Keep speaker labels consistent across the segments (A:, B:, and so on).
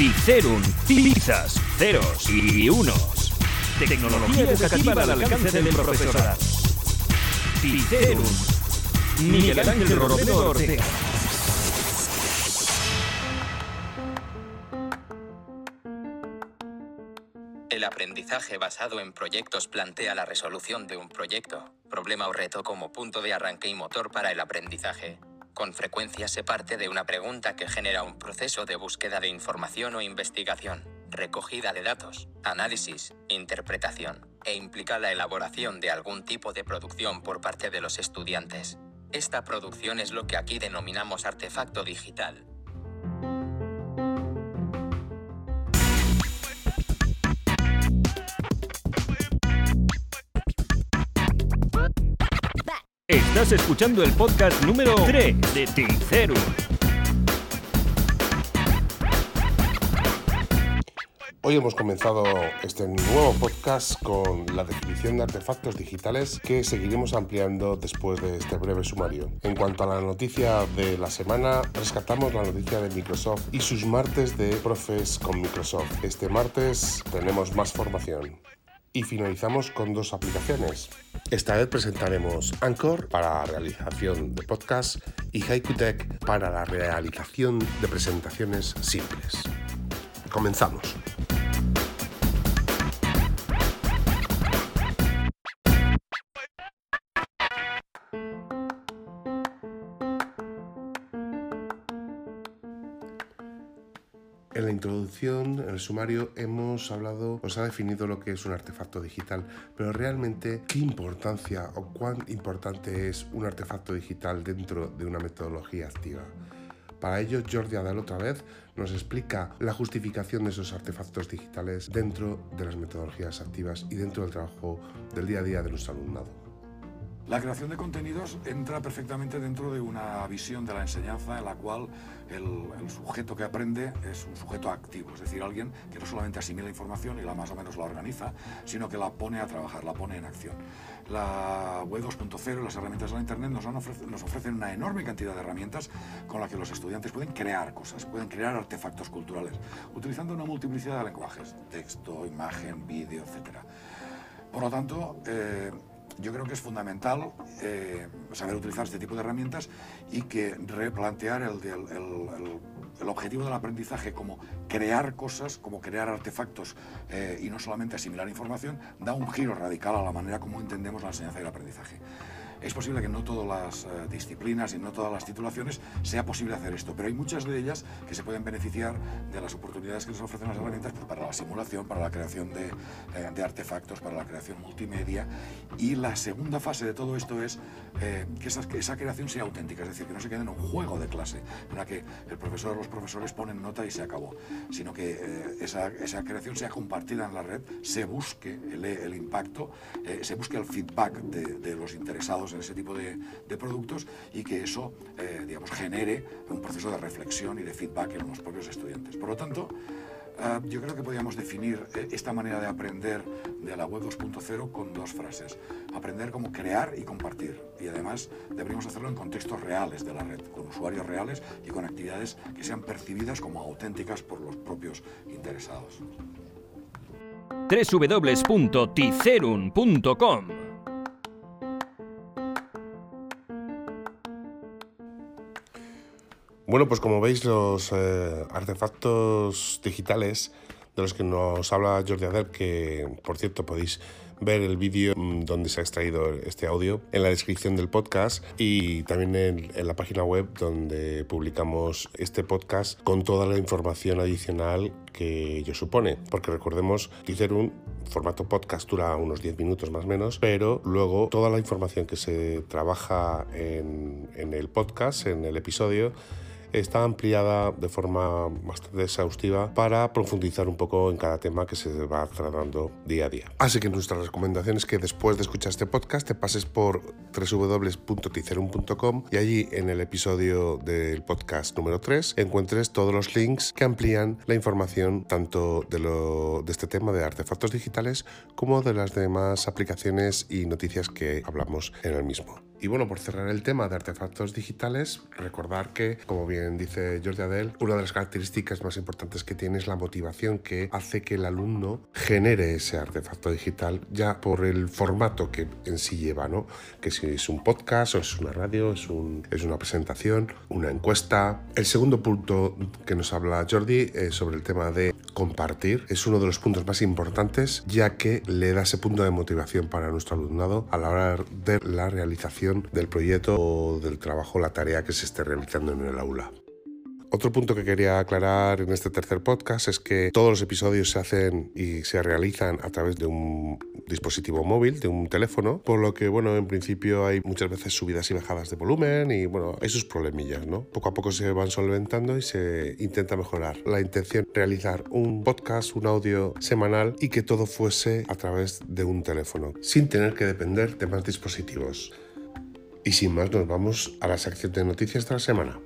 A: Cicerum, pizzas, ceros y unos. Tecnología educativa al alcance del profesorado. Cicerum. Miguel Ángel Rodrigo Ortega.
B: El aprendizaje basado en proyectos plantea la resolución de un proyecto, problema o reto como punto de arranque y motor para el aprendizaje. Con frecuencia se parte de una pregunta que genera un proceso de búsqueda de información o investigación, recogida de datos, análisis, interpretación, e implica la elaboración de algún tipo de producción por parte de los estudiantes. Esta producción es lo que aquí denominamos artefacto digital.
A: Estás escuchando el podcast número 3 de Cicerum.
C: Hoy hemos comenzado este nuevo podcast con la definición de artefactos digitales que seguiremos ampliando después de este breve sumario. En cuanto a la noticia de la semana, rescatamos la noticia de Microsoft y sus martes de profes con Microsoft. Este martes tenemos más formación. Y finalizamos con dos aplicaciones. Esta vez presentaremos Anchor para la realización de podcasts y HaikuTech para la realización de presentaciones simples. Comenzamos. En la introducción, en el sumario, hemos hablado, os ha definido lo que es un artefacto digital, pero realmente, ¿qué importancia o cuán importante es un artefacto digital dentro de una metodología activa? Para ello, Jordi Adal otra vez nos explica la justificación de esos artefactos digitales dentro de las metodologías activas y dentro del trabajo del día a día de nuestro alumnado.
D: La creación de contenidos entra perfectamente dentro de una visión de la enseñanza en la cual el, sujeto que aprende es un sujeto activo, es decir, alguien que no solamente asimila información y la más o menos la organiza, sino que la pone a trabajar, la pone en acción. La web 2.0 y las herramientas de la Internet nos ofrecen una enorme cantidad de herramientas con las que los estudiantes pueden crear cosas, pueden crear artefactos culturales, utilizando una multiplicidad de lenguajes, texto, imagen, vídeo, etc. Por lo tanto, eh, yo creo que es fundamental eh, saber utilizar este tipo de herramientas y que replantear el, objetivo del aprendizaje como crear cosas, como crear artefactos eh, y no solamente asimilar información, da un giro radical a la manera como entendemos la enseñanza y el aprendizaje. Es posible que no todas las uh, disciplinas y no todas las titulaciones sea posible hacer esto, pero hay muchas de ellas que se pueden beneficiar de las oportunidades que nos ofrecen las herramientas pues, para la simulación, para la creación de, eh, de, artefactos, para la creación multimedia. Y la segunda fase de todo esto es eh, que, esa, creación sea auténtica, es decir, que no se quede en un juego de clase, en la que el profesor o los profesores ponen nota y se acabó, sino que eh, esa, creación sea compartida en la red, se busque el, impacto, se busque el feedback de los interesados en ese tipo de, productos y que eso, eh, digamos, genere un proceso de reflexión y de feedback en los propios estudiantes. Por lo tanto, uh, yo creo que podríamos definir eh, esta manera de aprender de la web 2.0 con dos frases. Aprender como crear y compartir. Y además deberíamos hacerlo en contextos reales de la red, con usuarios reales y con actividades que sean percibidas como auténticas por los propios interesados.
A: www.ticerum.com
C: Bueno, pues como veis, los eh, artefactos digitales de los que nos habla Jordi Ader, que por cierto podéis ver el vídeo mm, donde se ha extraído este audio en la descripción del podcast y también en, en, la página web donde publicamos este podcast con toda la información adicional que ello supone. Porque recordemos un formato podcast dura unos 10 minutos más o menos, pero luego toda la información que se trabaja en, en el podcast, en el episodio, está ampliada de forma bastante exhaustiva para profundizar un poco en cada tema que se va tratando día a día. Así que nuestra recomendación es que después de escuchar este podcast te pases por www.ticerum.com y allí en el episodio del podcast número 3 encuentres todos los links que amplían la información tanto de, lo, de este tema de artefactos digitales como de las demás aplicaciones y noticias que hablamos en el mismo. Y bueno, por cerrar el tema de artefactos digitales, recordar que, como bien dice Jordi Adel, una de las características más importantes que tiene es la motivación que hace que el alumno genere ese artefacto digital ya por el formato que en sí lleva, ¿no? Que si es un podcast o es una radio, es, un, es una presentación, una encuesta. El segundo punto que nos habla Jordi es sobre el tema de compartir. Es uno de los puntos más importantes ya que le da ese punto de motivación para nuestro alumnado a la hora de la realización del proyecto o del trabajo, la tarea que se esté realizando en el aula. Otro punto que quería aclarar en este tercer podcast es que todos los episodios se hacen y se realizan a través de un dispositivo móvil, de un teléfono, por lo que, bueno, en principio hay muchas veces subidas y bajadas de volumen y, bueno, hay sus problemillas, ¿no? Poco a poco se van solventando y se intenta mejorar. La intención realizar un podcast, un audio semanal y que todo fuese a través de un teléfono, sin tener que depender de más dispositivos. Y sin más, nos vamos a la sección de noticias de la semana.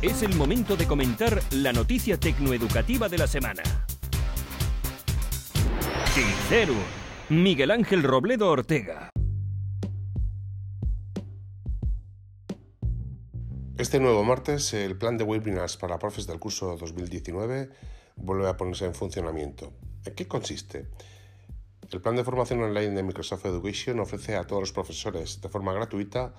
A: Es el momento de comentar la noticia tecnoeducativa de la semana. Cicero, Miguel Ángel Robledo Ortega.
C: Este nuevo martes, el plan de webinars para profes del curso 2019 vuelve a ponerse en funcionamiento. ¿En qué consiste? El plan de formación online de Microsoft Education ofrece a todos los profesores de forma gratuita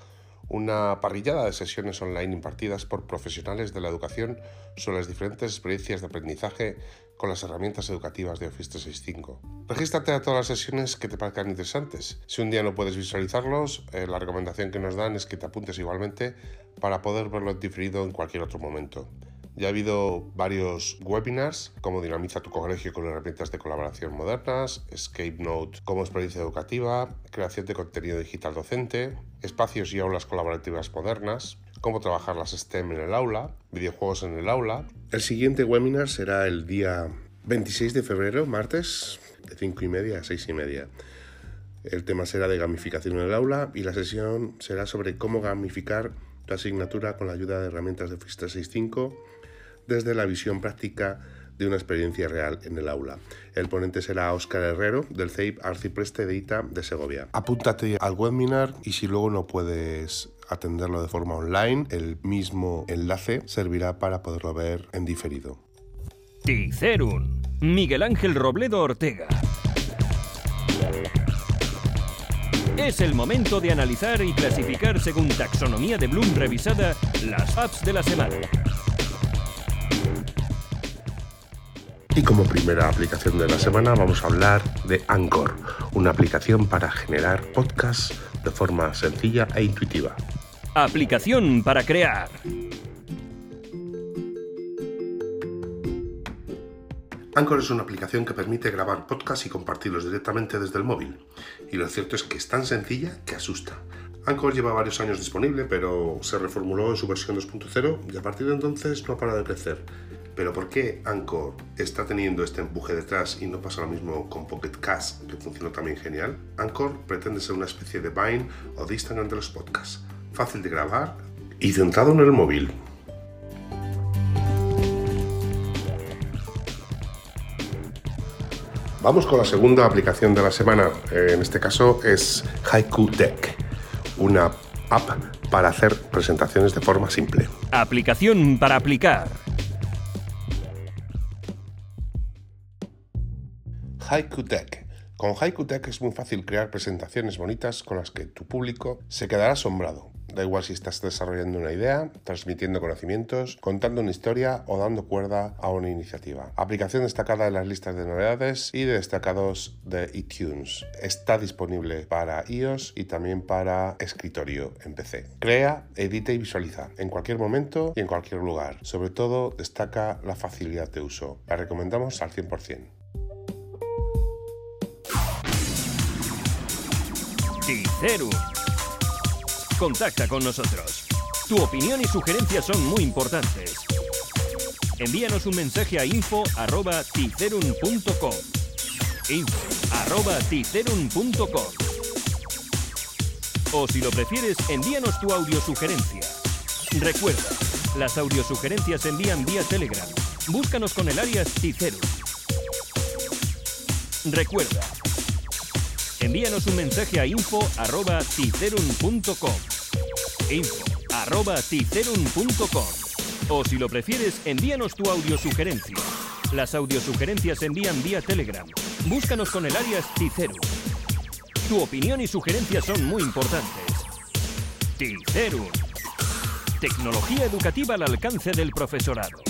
C: una parrillada de sesiones online impartidas por profesionales de la educación sobre las diferentes experiencias de aprendizaje con las herramientas educativas de Office 365. Regístrate a todas las sesiones que te parezcan interesantes. Si un día no puedes visualizarlos, eh, la recomendación que nos dan es que te apuntes igualmente para poder verlo diferido en cualquier otro momento. Ya ha habido varios webinars, como Dinamiza tu colegio con herramientas de colaboración modernas, Escape Note como experiencia educativa, creación de contenido digital docente, espacios y aulas colaborativas modernas, cómo trabajar las STEM en el aula, videojuegos en el aula. El siguiente webinar será el día 26 de febrero, martes, de 5 y media a 6 y media. El tema será de gamificación en el aula y la sesión será sobre cómo gamificar la asignatura con la ayuda de herramientas de Office 365 desde la visión práctica de una experiencia real en el aula. El ponente será Óscar Herrero del CEIP Arcipreste de ITA de Segovia. Apúntate al webinar y si luego no puedes atenderlo de forma online, el mismo enlace servirá para poderlo ver en diferido.
A: Ticerum, Miguel Ángel Robledo Ortega. Es el momento de analizar y clasificar según taxonomía de Bloom revisada las apps de la semana.
C: Y como primera aplicación de la semana vamos a hablar de Anchor, una aplicación para generar podcasts de forma sencilla e intuitiva.
A: Aplicación para crear.
C: Anchor es una aplicación que permite grabar podcasts y compartirlos directamente desde el móvil. Y lo cierto es que es tan sencilla que asusta. Anchor lleva varios años disponible, pero se reformuló en su versión 2.0 y a partir de entonces no ha parado de crecer. Pero ¿por qué Anchor está teniendo este empuje detrás y no pasa lo mismo con Pocket Cast, que funcionó también genial? Anchor pretende ser una especie de Vine o de Instagram de los podcasts. Fácil de grabar y centrado en el móvil. Vamos con la segunda aplicación de la semana. En este caso es Haiku Deck, una app para hacer presentaciones de forma simple.
A: Aplicación para aplicar.
C: Haiku Deck. Con Haiku Deck es muy fácil crear presentaciones bonitas con las que tu público se quedará asombrado. Da igual si estás desarrollando una idea, transmitiendo conocimientos, contando una historia o dando cuerda a una iniciativa. Aplicación destacada en las listas de novedades y de destacados de iTunes. Está disponible para iOS y también para escritorio en PC. Crea, edita y visualiza en cualquier momento y en cualquier lugar. Sobre todo destaca la facilidad de uso. La recomendamos al 100%.
A: Contacta con nosotros. Tu opinión y sugerencias son muy importantes. Envíanos un mensaje a info.ticerum.com info.ticerum.com O si lo prefieres, envíanos tu audiosugerencia. Recuerda, las audiosugerencias se envían vía Telegram. Búscanos con el alias Ticerum. Recuerda, Envíanos un mensaje a info.ticerum.com. Info.ticerum.com. O si lo prefieres, envíanos tu audiosugerencia. Las audiosugerencias se envían vía Telegram. Búscanos con el alias Ticerum. Tu opinión y sugerencias son muy importantes. Ticerum. Tecnología educativa al alcance del profesorado.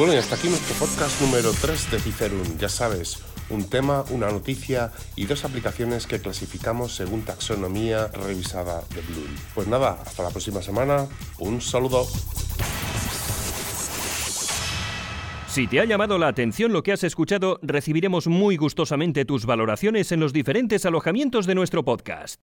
C: Bueno, y hasta aquí nuestro podcast número 3 de Cicerum. Ya sabes, un tema, una noticia y dos aplicaciones que clasificamos según taxonomía revisada de Bloom. Pues nada, hasta la próxima semana. Un saludo.
A: Si te ha llamado la atención lo que has escuchado, recibiremos muy gustosamente tus valoraciones en los diferentes alojamientos de nuestro podcast.